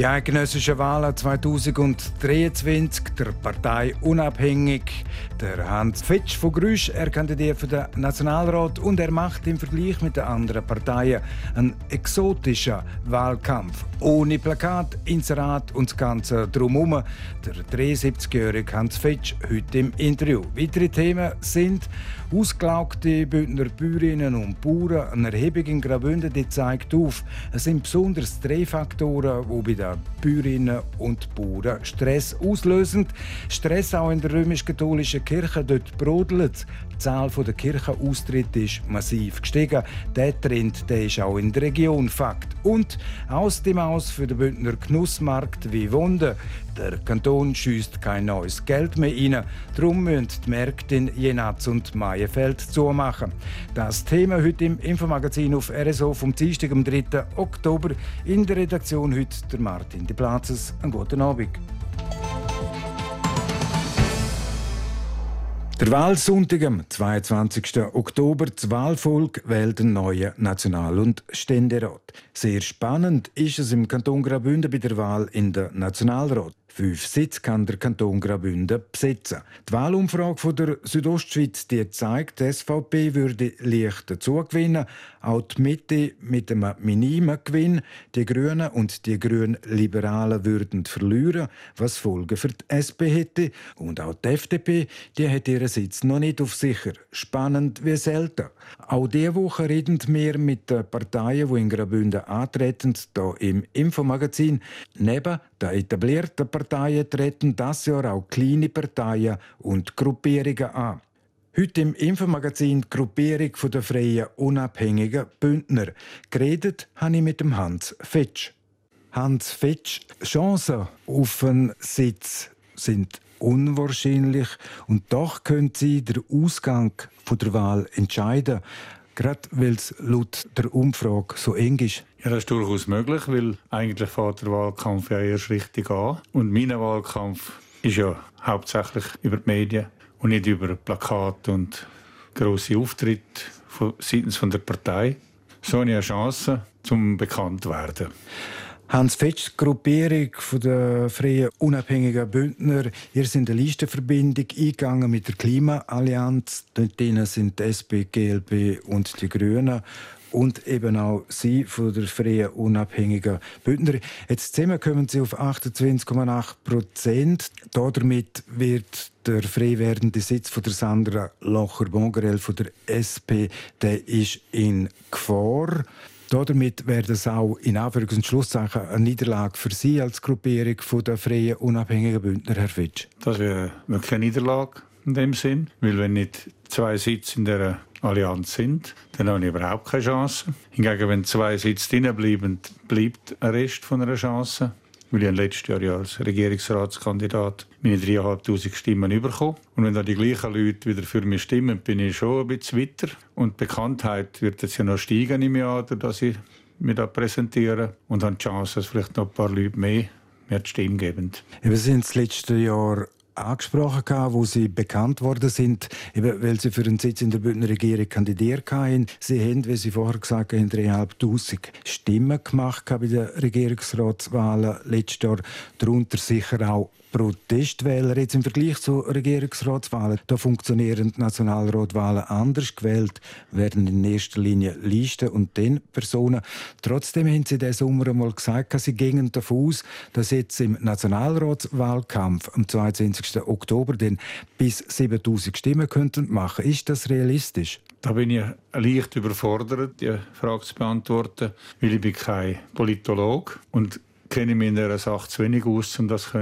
Die eidgenössischen Wahlen 2023, der Partei Unabhängig, der Hans Fitsch von Grüsch, er kandidiert für den Nationalrat und er macht im Vergleich mit den anderen Parteien einen exotischen Wahlkampf. Ohne Plakat, Inserat und das Ganze drumherum. Der 73-jährige Hans Fitsch heute im Interview. Weitere Themen sind Ausgelaugte Bündner Bäuerinnen und Bauern, eine Erhebung in Graubünden zeigt auf, es sind besonders drei Faktoren, die bei den Bäuerinnen und Bauern Stress auslösen. Stress auch in der römisch-katholischen Kirche, dort brodelt Die Zahl der Kirchenaustritte ist massiv gestiegen. Der Trend der ist auch in der Region Fakt. Und aus dem Aus für den Bündner Genussmarkt wie Wunder. Der Kanton schießt kein neues Geld mehr rein. Darum müssen die Märkte in Jenatz und Maienfeld zumachen. Das Thema heute im Infomagazin auf RSO vom Dienstag, am 3. Oktober. In der Redaktion heute der Martin De Platzes. Einen guten Abend. Der Wahlsonntag am 22. Oktober, das Wahlvolk wählt den neuen National- und Ständerat. Sehr spannend ist es im Kanton Graubünden bei der Wahl in den Nationalrat. Fünf Sitze kann der Kanton Graubünden besetzen. Die Wahlumfrage von der Südostschweiz die zeigt, die SVP würde leicht dazugewinnen, auch die Mitte mit einem minimen Gewinn. Die Grünen und die Grünliberalen würden verlieren, was Folgen für die SP hätte. Und auch die FDP, die hat ihren Sitz noch nicht auf sicher. Spannend wie selten. Auch diese Woche reden wir mit den Parteien, die in Graubünden antreten, hier im Infomagazin. Neben den etablierten Parteien treten das Jahr auch kleine Parteien und Gruppierungen an. Heute im Infomagazin Gruppierung der Freien Unabhängigen Bündner. Geredet habe ich mit dem Hans Fetsch. Hans Fetsch, Chancen auf einen Sitz sind unwahrscheinlich und doch können Sie den Ausgang der Wahl entscheiden. Gerade weil es laut der Umfrage so eng ist. Ja, das ist durchaus möglich, weil eigentlich fährt der Wahlkampf ja erst richtig an. Und mein Wahlkampf ist ja hauptsächlich über die Medien und nicht über Plakate und grosse Auftritte seitens von der Partei. So eine Chance, zum bekannt zu werden. Hans Fetsch, Gruppierung der Freien Unabhängigen Bündner. Ihr seid eine Listenverbindung eingegangen mit der Klimaallianz. Dort sind die SP, GLB und die Grünen und eben auch Sie von der Freien Unabhängigen Bündner. Jetzt zusammen kommen Sie auf 28,8 Prozent. Damit wird der frei werdende Sitz von der Sandra Locher-Bongerel von der SP, der ist in Gefahr. Damit wäre es auch in Anführungs- und Schlusszeichen eine Niederlage für Sie als Gruppierung der Freien Unabhängigen Bündner, Herr Fitsch. Das wäre wirklich eine Niederlage in dem Sinn, weil wenn nicht zwei Sitze in der Allianz sind, dann habe ich überhaupt keine Chance. Hingegen, wenn zwei Sitze drin bleiben, bleibt ein Rest von einer Chance weil ich letztes Jahr ja als Regierungsratskandidat meine 3'500 Stimmen bekommen. Und wenn da die gleichen Leute wieder für mich stimmen, bin ich schon ein bisschen weiter. Und die Bekanntheit wird jetzt ja noch steigen im Jahr, dass ich mich da präsentiere. Und habe die Chance, dass vielleicht noch ein paar Leute mehr mir die Stimme geben. Wir sind das letzte Jahr angesprochen, wo Sie bekannt worden sind, eben weil Sie für einen Sitz in der Bündner Regierung kandidiert haben. Sie haben, wie Sie vorher gesagt haben, 3'500 Stimmen gemacht bei den Regierungsratswahlen letztes Jahr. Darunter sicher auch Protestwähler. Jetzt im Vergleich zu Regierungsratswahlen, da funktionieren Nationalratwahlen anders. Gewählt werden in erster Linie Listen und den Personen. Trotzdem haben Sie diesen Sommer einmal gesagt, Sie gingen davon aus, dass jetzt im Nationalratswahlkampf am 22. Oktober den bis 7000 Stimmen könnten machen. Ist das realistisch? Da bin ich leicht überfordert, die Frage zu beantworten, weil ich bin kein Politologe und kenne mich in dieser Sache zu wenig aus, um das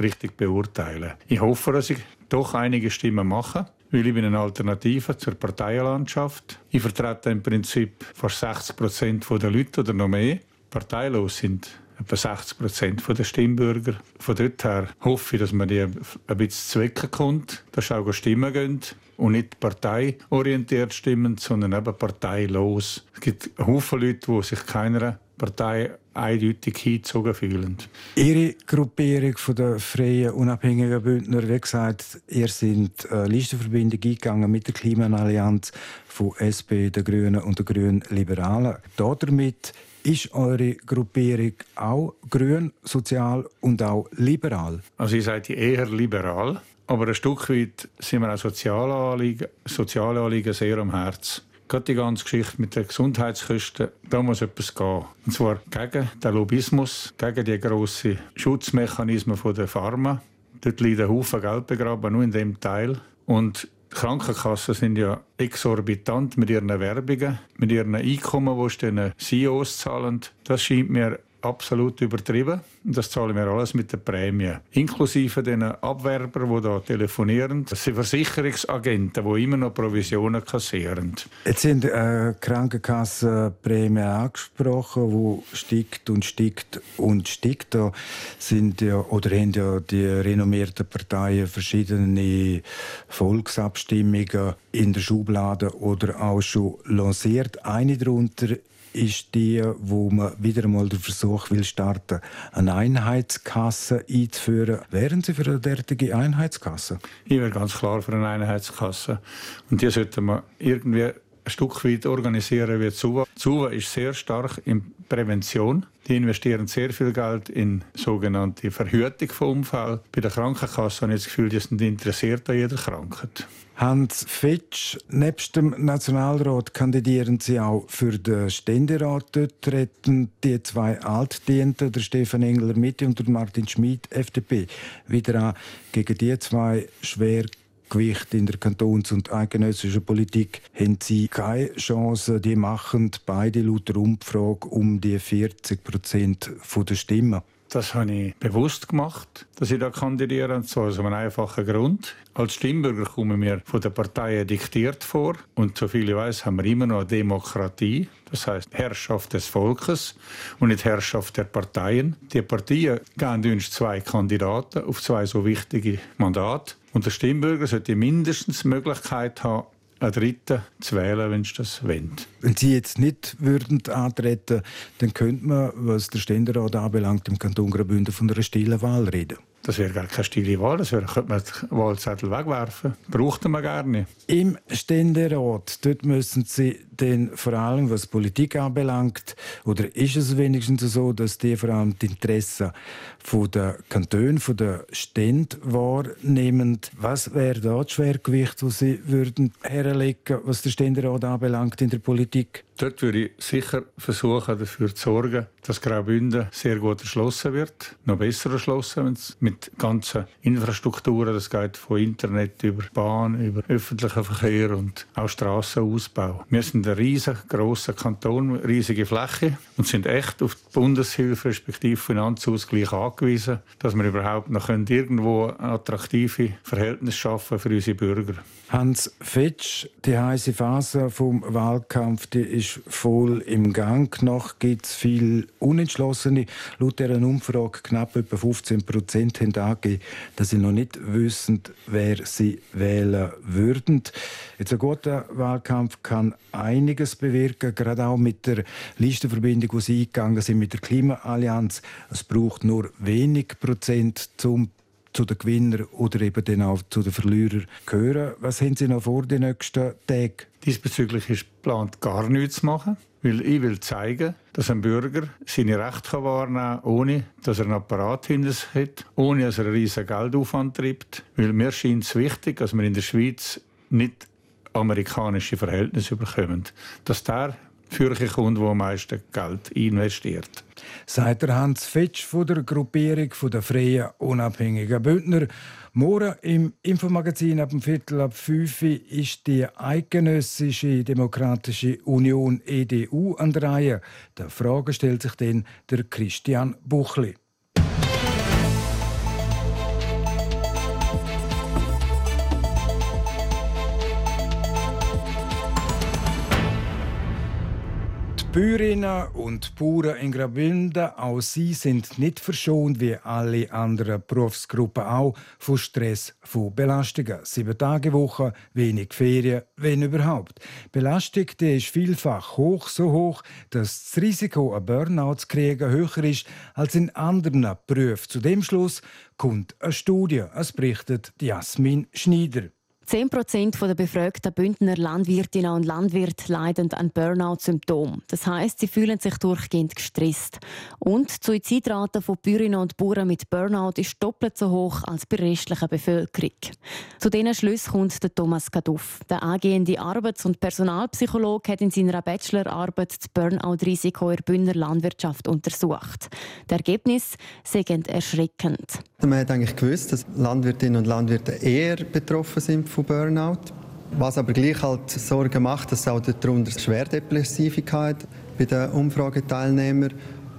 richtig beurteilen Ich hoffe, dass ich doch einige Stimmen mache, weil ich bin eine Alternative zur Parteienlandschaft. Ich vertrete im Prinzip fast 60 Prozent der Leute oder noch mehr. Parteilos sind etwa 60 Prozent der Stimmbürger. Von dort her hoffe ich, dass man die ein bisschen zwecken kommt, dass auch Stimmen gehen und nicht parteiorientiert stimmen, sondern eben parteilos. Es gibt Haufen Leute, die sich keiner Partei eindeutig hingezogen fühlen. Ihre Gruppierung von der Freien Unabhängigen Bündner, wie gesagt, ihr seid eine Listenverbindung eingegangen mit der Klimaallianz von SP, den Grünen und den Grünen Liberalen. Damit ist eure Gruppierung auch grün, sozial und auch liberal? Also ihr seid eher liberal, aber ein Stück weit sind wir auch soziale Anliegen, soziale Anliegen sehr am Herzen. Gerade die ganze Geschichte mit den Gesundheitskosten, da muss etwas gehen. Und zwar gegen den Lobbyismus, gegen die grossen Schutzmechanismen der Pharma. Dort liegt ein Haufen Geld begraben, nur in dem Teil. Und die Krankenkassen sind ja exorbitant mit ihren Werbungen, mit ihren Einkommen, die sie CEOs zahlen. Das scheint mir absolut übertrieben. Das zahlen wir alles mit der Prämie. Inklusive den Abwerbern, die da telefonieren. Das sind Versicherungsagenten, die immer noch Provisionen kassieren. Jetzt sind äh, Krankenkassenprämien angesprochen, wo steigt und steigt und steigt. Da sind ja, oder haben ja die renommierten Parteien verschiedene Volksabstimmungen in der Schublade oder auch schon lanciert. Eine darunter ist die, wo man wieder einmal den Versuch will starten, eine Einheitskasse einzuführen. Wären Sie für eine derartige Einheitskasse? Ich wäre ganz klar für eine Einheitskasse. Und die sollte man irgendwie ein Stück weit organisieren wie Zuwa. Zuwa ist sehr stark in Prävention. Die investieren sehr viel Geld in sogenannte Verhütung von Unfällen. Bei der Krankenkasse habe ich das Gefühl, die sind interessiert an jeder Krankheit. Hans Fitsch, nebst dem Nationalrat kandidieren Sie auch für den Ständerat. Dort treten die zwei Altdienten, der Stefan Engler Mitte und der Martin Schmid, FDP, wieder an. Gegen die zwei Schwergewichte in der Kantons- und eidgenössischen Politik haben sie keine Chance. Die machen beide laut der Umfrage um die 40 Prozent der Stimmen. Das habe ich bewusst gemacht, dass ich da kandidiere, und zwar aus einem einfachen Grund. Als Stimmbürger kommen wir von den Parteien diktiert vor und soviel ich weiß, haben wir immer noch eine Demokratie. Das heißt Herrschaft des Volkes und nicht Herrschaft der Parteien. Die Parteien geben uns zwei Kandidaten auf zwei so wichtige Mandate. Und der Stimmbürger sollte mindestens die Möglichkeit haben, einen Dritten zu wählen, wenn sie das wollen. Wenn Sie jetzt nicht würden antreten, dann könnte man, was der Ständerat anbelangt, im Kanton Graubünden von einer stillen Wahl reden. Das wäre gar keine stille Wahl, das wäre, könnte man den Wahlzettel wegwerfen. Brauchten wir gerne. Im Ständerat, dort müssen Sie denn vor allem, was Politik anbelangt, oder ist es wenigstens so, dass die vor allem die Interessen der Kantone, der Stände wahrnehmen? Was wäre da das Schwergewicht, das Sie würden herlegen, was der Ständerat anbelangt in der Politik? Dort würde ich sicher versuchen, dafür zu sorgen, dass Graubünden sehr gut erschlossen wird. Noch besser erschlossen, wenn es mit ganzen Infrastrukturen, das geht von Internet über Bahn, über öffentlichen Verkehr und auch Strassenausbau. Wir sind ein riesengroßer Kanton, riesige Fläche und sind echt auf die Bundeshilfe respektive Finanzausgleich angewiesen, dass wir überhaupt noch irgendwo attraktive Verhältnisse schaffen für unsere Bürger. Hans Fetsch, die heiße Phase vom Wahlkampf, die ist voll im Gang. Noch gibt es viel Unentschlossene. Laut dieser Umfrage knapp etwa 15 Prozent haben angegeben, dass sie noch nicht wissen, wer sie wählen würden. Jetzt ein guter Wahlkampf kann einiges bewirken, gerade auch mit der Listenverbindung, die sie eingegangen sind mit der Klimaallianz. Es braucht nur wenig Prozent zum zu den Gewinnern oder eben dann auch zu den Verlierern gehören. Was haben Sie noch vor den nächsten Tagen? Diesbezüglich ist geplant, gar nichts zu machen. Weil ich will zeigen, dass ein Bürger seine Rechte wahrnehmen kann, ohne dass er einen Apparat hinter sich hat, ohne dass er einen riesigen Geldaufwand treibt. Weil mir scheint es wichtig, dass wir in der Schweiz nicht amerikanische Verhältnisse bekommen. Dass der Fürche kommt, der am meisten Geld investiert. Sagt Hans Fetsch von der Gruppierung der Freien Unabhängigen Bündner. Morgen im Infomagazin ab dem Viertel ab 5 ist die Eidgenössische Demokratische Union EDU an der Reihe. Der Frage stellt sich dann der Christian Buchli. Bäuerinnen und Bauern in Graubünden, auch sie sind nicht verschont wie alle anderen Berufsgruppen auch von Stress, von Belastungen. Sieben Tage Woche, wenig Ferien, wenn überhaupt. Belastung die ist vielfach hoch, so hoch, dass das Risiko, ein Burnout zu kriegen, höher ist als in anderen Berufen. Zu dem Schluss kommt eine Studie. Es berichtet Jasmin Schneider. 10 Prozent der befragten Bündner Landwirtinnen und Landwirte leiden an Burnout-Symptomen. Das heißt, sie fühlen sich durchgehend gestresst. Und die Suizidrate von Bäuerinnen und Bauern mit Burnout ist doppelt so hoch als bei der restlichen Bevölkerung. Zu diesen Schlüssen kommt der Thomas Kaduff. Der angehende Arbeits- und Personalpsychologe hat in seiner Bachelorarbeit das Burnout-Risiko in der Bündner Landwirtschaft untersucht. Die Ergebnisse sind erschreckend. Man hat eigentlich gewusst, dass Landwirtinnen und Landwirte eher betroffen sind von Burnout. Was aber gleich halt Sorgen macht, dass auch darunter Schwerdepressivität bei den Umfrageteilnehmern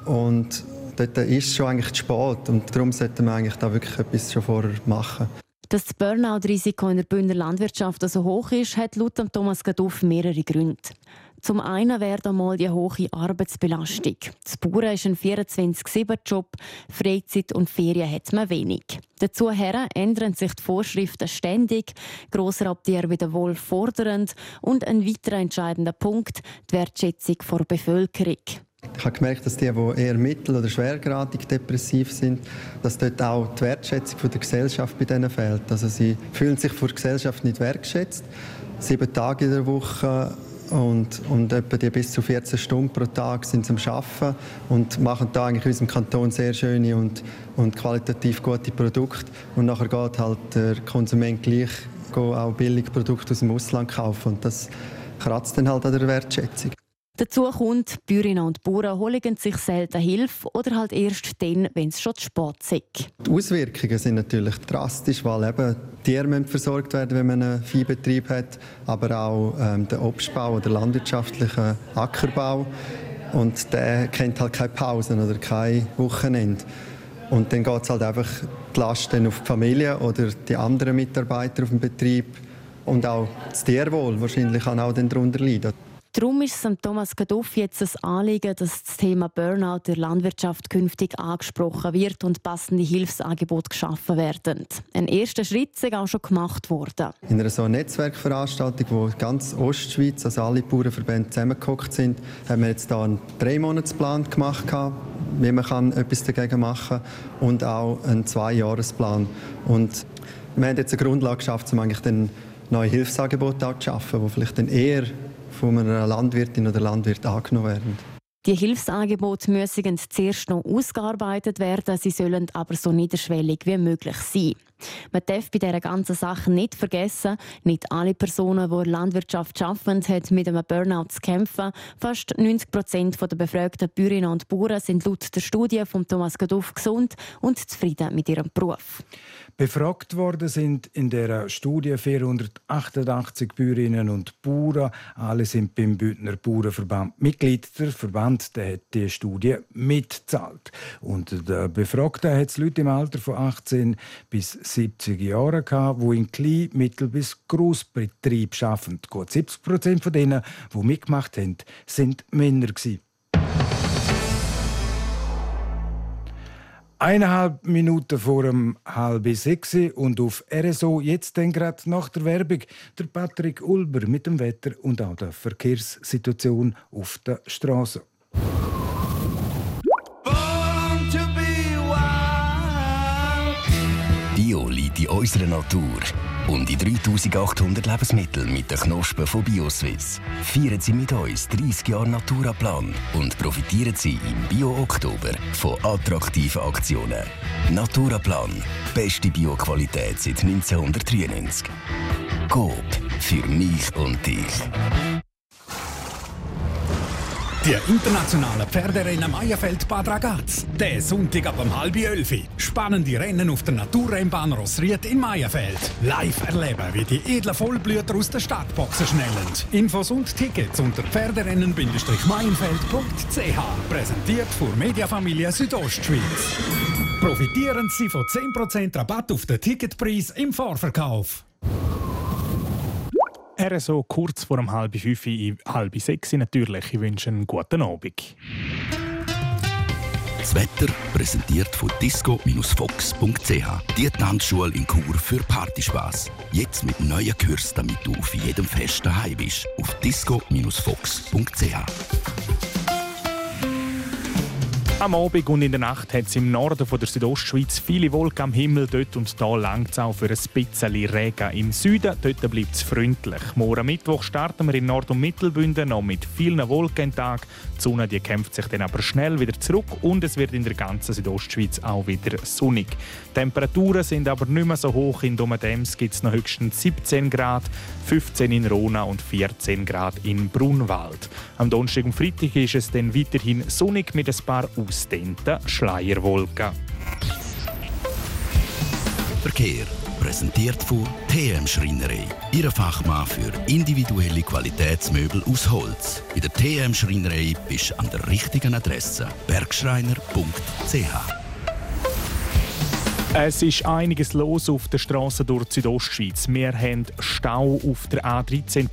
und dort ist schon eigentlich zu spät und darum sollte man eigentlich da wirklich etwas schon vorher machen. Dass das Burnout-Risiko in der Bündner Landwirtschaft so hoch ist, hat laut Thomas Gaduff mehrere Gründe. Zum einen wäre einmal die hohe Arbeitsbelastung. Das Bauern ist ein 24-7-Job, Freizeit und Ferien hat man wenig. Dazu ändern sich die Vorschriften ständig, Grossraubtiere wieder wohl fordernd und ein weiterer entscheidender Punkt, die Wertschätzung der Bevölkerung. Ich habe gemerkt, dass die, die eher mittel- oder schwergradig depressiv sind, dass dort auch die Wertschätzung der Gesellschaft bei denen fehlt. Also sie fühlen sich von der Gesellschaft nicht wertschätzt. Sieben Tage in der Woche und, und etwa die bis zu 14 Stunden pro Tag sind am Arbeiten und machen da eigentlich in unserem Kanton sehr schöne und, und qualitativ gute Produkte. Und nachher geht halt der Konsument gleich auch billige Produkte aus dem Ausland kaufen und das kratzt dann halt an der Wertschätzung. Dazu kommt, Bäuerinnen und Bauern holen sich selten Hilfe oder halt erst dann, wenn es schon zu spät ist. Die Auswirkungen sind natürlich drastisch, weil eben Tiere versorgt werden, wenn man einen Viehbetrieb hat, aber auch ähm, der Obstbau oder landwirtschaftliche Ackerbau. Und der kennt halt keine Pausen oder kein Wochenende. Und dann geht es halt einfach die Last auf die Familie oder die anderen Mitarbeiter auf dem Betrieb und auch das Tierwohl wahrscheinlich kann auch darunter leiden. Darum ist es Thomas Gaduff jetzt ein Anliegen, dass das Thema Burnout der Landwirtschaft künftig angesprochen wird und passende Hilfsangebote geschaffen werden. Ein erster Schritt ist auch schon gemacht worden. In einer so Netzwerkveranstaltung, wo ganz Ostschweiz, also alle Bauernverbände zusammengekommen sind, haben wir jetzt da einen Dreimonatsplan gemacht, wie man kann etwas dagegen machen kann und auch einen Zweijahresplan. Und wir haben jetzt eine Grundlage geschafft, um eigentlich neue Hilfsangebote zu schaffen, die vielleicht dann eher von einer Landwirtin oder Landwirt angenommen werden. Die Hilfsangebote müssen zuerst noch ausgearbeitet werden, sie sollen aber so niederschwellig wie möglich sein. Man darf bei dieser ganzen Sache nicht vergessen, nicht alle Personen, die in der Landwirtschaft arbeiten, haben mit einem Burnout zu kämpfen. Fast 90 Prozent der befragten Bäuerinnen und Bauern sind laut der Studie von Thomas Gaduff gesund und zufrieden mit ihrem Beruf. Befragt worden sind in der Studie 488 Bäuerinnen und Bauern. Alle sind beim Bündner Bauernverband Mitglied. Der Verband der hat die Studie mitzahlt. Und der Befragten hat Leute im Alter von 18 bis 70 Jahren gehabt, die in Klein-, Mittel- bis Grossbetrieb arbeiten. Gut 70 Prozent von denen, die mitgemacht haben, sind Männer gewesen. Eineinhalb Minuten vor dem halb sechs und auf RSO jetzt dann gerade nach der Werbung der Patrick Ulber mit dem Wetter und auch der Verkehrssituation auf der Straße. Unserer Natur und die 3800 Lebensmittel mit den Knospen von BioSwiss. Feiern Sie mit uns 30 Jahre Naturaplan und profitieren Sie im Bio-Oktober von attraktiven Aktionen. Naturaplan. Beste Bioqualität seit 1993. Coop. Für mich und dich. Die internationalen Pferderennen Meierfeld Bad Ragaz. Der Sonntag ab um halb elf. Spannende Rennen auf der Naturrennbahn Rossried in Meierfeld. Live erleben, wie die edlen Vollblüter aus der Startboxen schnellen. Infos und Tickets unter pferderennen-meienfeld.ch. Präsentiert von Mediafamilie Südostschweiz. Profitieren Sie von 10% Rabatt auf den Ticketpreis im Vorverkauf. Er so kurz vor um halb fünf, halb sechs natürlich. Ich wünsche einen guten Abend. Das Wetter präsentiert von disco-fox.ch. Die Tanzschule in Chur für Partyspaß. Jetzt mit neuen Kürzen, damit du auf jedem Fest daheim bist. Auf disco-fox.ch. Am Abend und in der Nacht hat es im Norden von der Südostschweiz viele Wolken am Himmel. Dort und da langt es auch für ein bisschen Regen. Im Süden dort bleibt es freundlich. Morgen Mittwoch starten wir in Nord- und Mittelbünden noch mit vielen Wolken Tag. Die Sonne die kämpft sich dann aber schnell wieder zurück und es wird in der ganzen Südostschweiz auch wieder sonnig. Temperaturen sind aber nicht mehr so hoch. In Domadems gibt es noch höchstens 17 Grad, 15 in Rona und 14 Grad in Brunwald. Am Donnerstag und Freitag ist es dann weiterhin sonnig mit ein paar ausdehnten Schleierwolken. Verkehr präsentiert von TM Schreinerei. Ihre Fachmann für individuelle Qualitätsmöbel aus Holz. Bei der TM Schreinerei bist du an der richtigen Adresse. Bergschreiner.ch es ist einiges los auf der Straße durch die Südostschweiz. Wir haben Stau auf der A13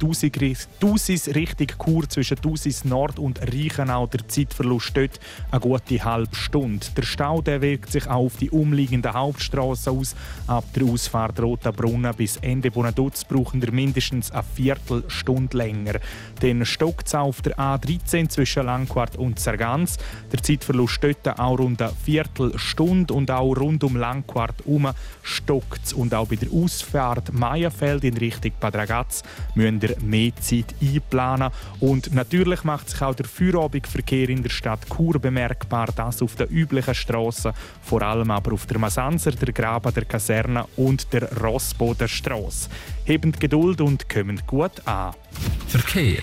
Tausis Richtung Chur zwischen Tausis Nord und Reichenau. Der Zeitverlust dort eine gute halbe Stunde. Der Stau der wirkt sich auch auf die umliegenden Hauptstraßen aus. Ab der Ausfahrt Rotenbrunnen bis Ende Bonaduz brauchen wir mindestens eine Viertelstunde länger. Dann stockt es auf der A13 zwischen Langquart und Zergans. Der Zeitverlust dort auch rund eine Viertelstunde und auch rund um Langquart Langquart herum stockt Und auch bei der Ausfahrt Meierfeld in Richtung Bad Ragaz müsst ihr mehr Zeit einplanen. Und natürlich macht sich auch der Feierabendverkehr in der Stadt Chur bemerkbar, das auf den üblichen Strassen, vor allem aber auf der Masanser, der Graben der Kaserne und der Rossboder Strasse. Hebend Geduld und kommen gut an. Verkehr.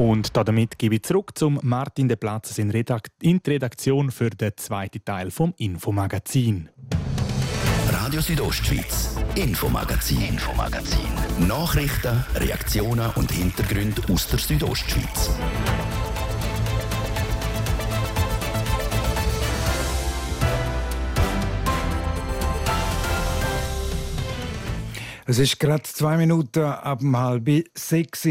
Und damit gebe ich zurück zum Martin de Platzes in, Redakt in die Redaktion für den zweiten Teil vom Infomagazin. Radio Südostschweiz, Infomagazin, Infomagazin. Nachrichten, Reaktionen und Hintergründe aus der Südostschweiz. Es ist gerade zwei Minuten ab halb sechs.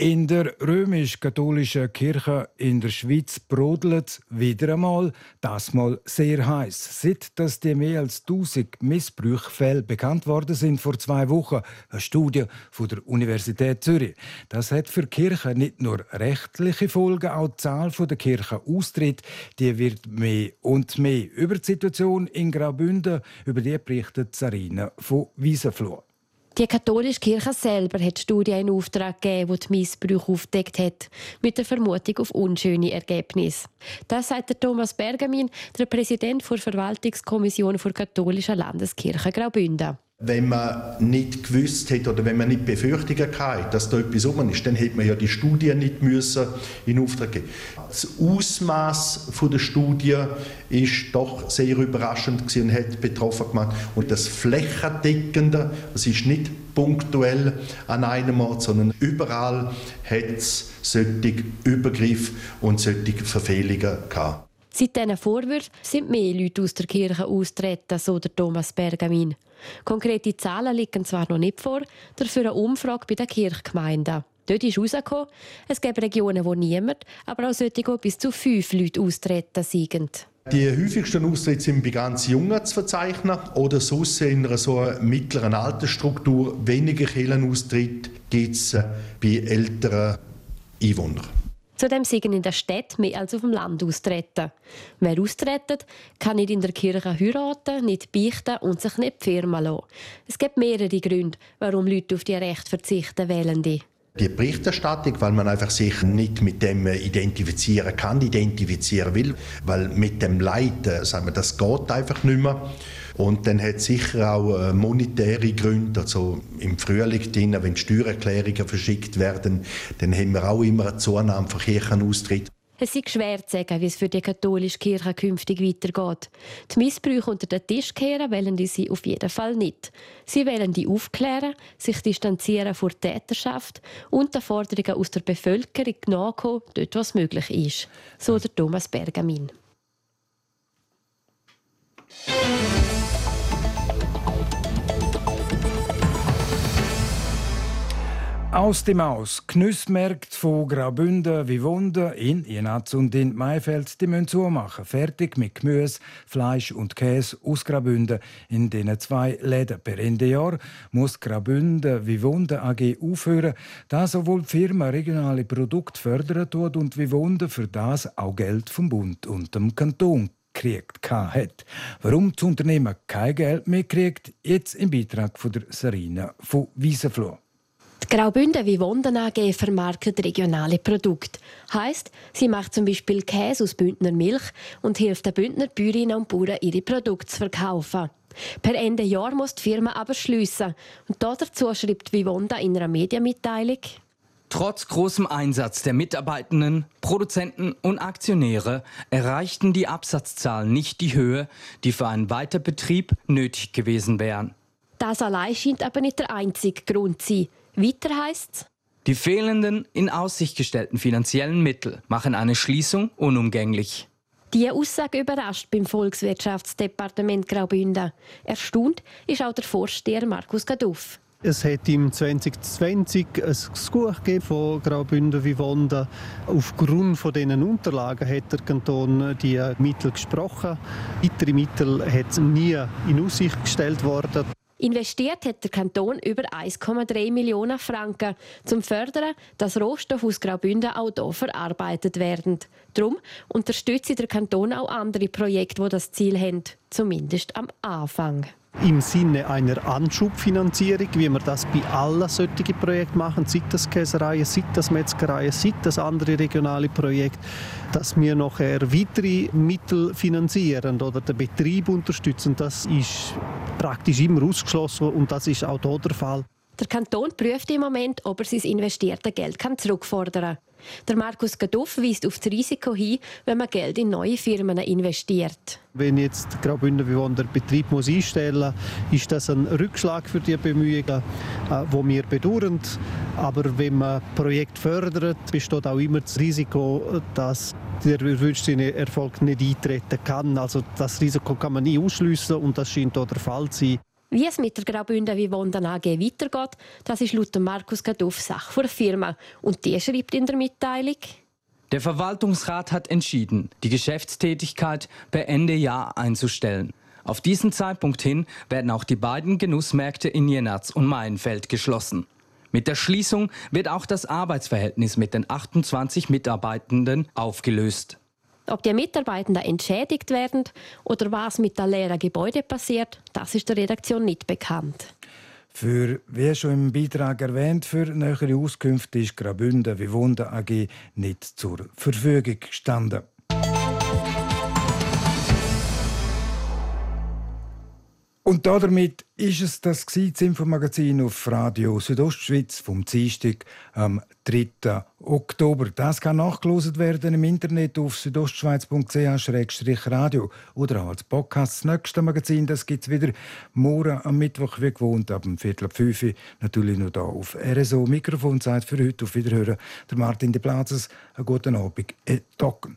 In der römisch-katholischen Kirche in der Schweiz brodelt wieder einmal, das mal sehr heiß. Seit dass die mehr als 1000 Missbrauchfälle bekannt worden sind vor zwei Wochen, eine Studie von der Universität Zürich. Das hat für die Kirche nicht nur rechtliche Folgen, auch die Zahl der Kirchenaustritt, die wird mehr und mehr. Über die Situation in Graubünden, über die berichtet Sarina von Wiesenfloh. Die katholische Kirche selber hat die Studie in Auftrag gegeben, die die Missbrauch aufdeckt hat, mit der Vermutung auf unschöne Ergebnisse. Das sagt Thomas Bergamin, der Präsident der Verwaltungskommission der katholischen Landeskirche Graubünden. Wenn man nicht gewusst hätte oder wenn man nicht Befürchtungen hatte, dass da etwas rum ist, dann hätte man ja die Studie nicht müssen in Auftrag geben. Das Ausmaß der Studie ist doch sehr überraschend und hat betroffen gemacht. Und das Flächendeckende, das ist nicht punktuell an einem Ort, sondern überall hat es solche Übergriffe und solche Verfehlungen gehabt. Seit diesen Vorwürfen sind mehr Leute aus der Kirche austreten, so der Thomas Bergamin. Konkrete Zahlen liegen zwar noch nicht vor, dafür eine Umfrage bei den Kirchgemeinden. Dort ist herausgekommen, es gibt Regionen, wo niemand, aber auch solche, wo bis zu fünf Leute austreten sind. Die häufigsten Austritte sind bei ganz Jungen zu verzeichnen oder sonst in einer so mittleren Altersstruktur. Weniger Kirchenaustritte gibt es bei älteren Einwohnern. Zudem sind in der Stadt mehr als auf dem Land austreten. Wer austretet, kann nicht in der Kirche heiraten, nicht beichten und sich nicht firmen lassen. Es gibt mehrere Gründe, warum Leute auf die Rechte verzichten wollen. Die Berichterstattung, weil man einfach sich nicht mit dem identifizieren kann, identifizieren will, weil mit dem Leid, äh, sagen wir, das geht einfach nicht mehr. Und dann hat es sicher auch äh, monetäre Gründe. Also im Frühling, drin, wenn Steuererklärungen verschickt werden, dann haben wir auch immer eine Zunahme von Kirchenaustritt. Es ist schwer zu sagen, wie es für die katholische Kirche künftig weitergeht. Die Missbrüche unter den Tisch kehren wollen sie auf jeden Fall nicht. Sie wollen die aufklären, sich distanzieren vor der Täterschaft und den Forderungen aus der Bevölkerung nachkommen, dort was möglich ist. So der Thomas Bergamin. Aus dem Aus. Genussmärkte von Graubünden wie Wunden in Jenatz und in Maifeld die müssen zumachen. Fertig mit Gemüse, Fleisch und Käse aus Graubünden in diesen zwei Läden. Per Ende Jahr muss Graubünden wie Wunden AG aufhören, da sowohl die Firma regionale Produkte fördern tut und wie Wunden für das auch Geld vom Bund und dem Kanton gekriegt hat. Warum das Unternehmen kein Geld mehr kriegt, jetzt im Beitrag von der Sarina von Wiesenfloh. Graubünden Vivonden AG vermarktet regionale Produkte. Heißt, sie macht zum Beispiel Käse aus Bündner Milch und hilft den Bündner Bäuerinnen und Bauern, ihre Produkte zu verkaufen. Per Ende Jahr muss die Firma aber schliessen. Und dazu schreibt Vivonda in einer Medienmitteilung. Trotz großem Einsatz der Mitarbeitenden, Produzenten und Aktionäre erreichten die Absatzzahlen nicht die Höhe, die für einen Weiterbetrieb nötig gewesen wären. Das allein scheint aber nicht der einzige Grund zu sein. Weiter heißt's, die fehlenden in Aussicht gestellten finanziellen Mittel machen eine Schließung unumgänglich. Diese Aussage überrascht beim Volkswirtschaftsdepartement Graubünden. Erstaunt ist auch der Vorsteher Markus Gaduff. Es hat im 2020 ein Gesuch von Graubünden Vivonda. Aufgrund von diesen Unterlagen hat der Kanton die Mittel gesprochen. Weitere Mittel hat nie in Aussicht gestellt worden. Investiert hat der Kanton über 1,3 Millionen Franken zum Fördern, dass Rohstoffe aus Graubünden auch hier verarbeitet werden. Darum unterstützt der Kanton auch andere Projekte, die das Ziel haben, zumindest am Anfang im Sinne einer Anschubfinanzierung, wie wir das bei allen solchen Projekten machen, sei das Käsereien, sei das Metzgereien, sei das andere regionale Projekte, dass wir nachher weitere Mittel finanzieren oder den Betrieb unterstützen, das ist praktisch immer ausgeschlossen und das ist auch hier der Fall. Der Kanton prüft im Moment, ob er sein investiertes Geld zurückfordern kann. Der Markus Gaduff weist auf das Risiko hin, wenn man Geld in neue Firmen investiert. Wenn jetzt Graubünden der Betrieb muss einstellen muss, ist das ein Rückschlag für die Bemühungen, äh, wo wir bedauern. Aber wenn man Projekt fördert, besteht auch immer das Risiko, dass der gewünschte Erfolg nicht eintreten kann. Also das Risiko kann man nie ausschließen und das scheint auch der Fall zu sein. Wie es mit der Graubünden Vivonden AG weitergeht, das ist laut Markus Gaduff Sache der Firma. Und die schreibt in der Mitteilung, der Verwaltungsrat hat entschieden, die Geschäftstätigkeit per Ende Jahr einzustellen. Auf diesen Zeitpunkt hin werden auch die beiden Genussmärkte in Jenatz und Maienfeld geschlossen. Mit der Schließung wird auch das Arbeitsverhältnis mit den 28 Mitarbeitenden aufgelöst. Ob die Mitarbeitenden entschädigt werden oder was mit den leeren Gebäuden passiert, das ist der Redaktion nicht bekannt. Für, wie schon im Beitrag erwähnt, für nähere Auskünfte ist Graubünden wie Wunder AG nicht zur Verfügung gestanden. Und damit ist es das, das Infomagazin auf Radio Südostschweiz vom Dienstag am 3. Oktober. Das kann nachgelost werden im Internet auf südostschweiz.ch-radio oder auch als Podcast. Das nächste Magazin gibt es wieder morgen am Mittwoch, wie gewohnt, ab dem Viertel ab 5 Uhr. Natürlich noch hier auf RSO. Mikrofonzeit für heute. Auf Wiederhören. Der Martin de Plazes. Einen guten Abend. Et Docken.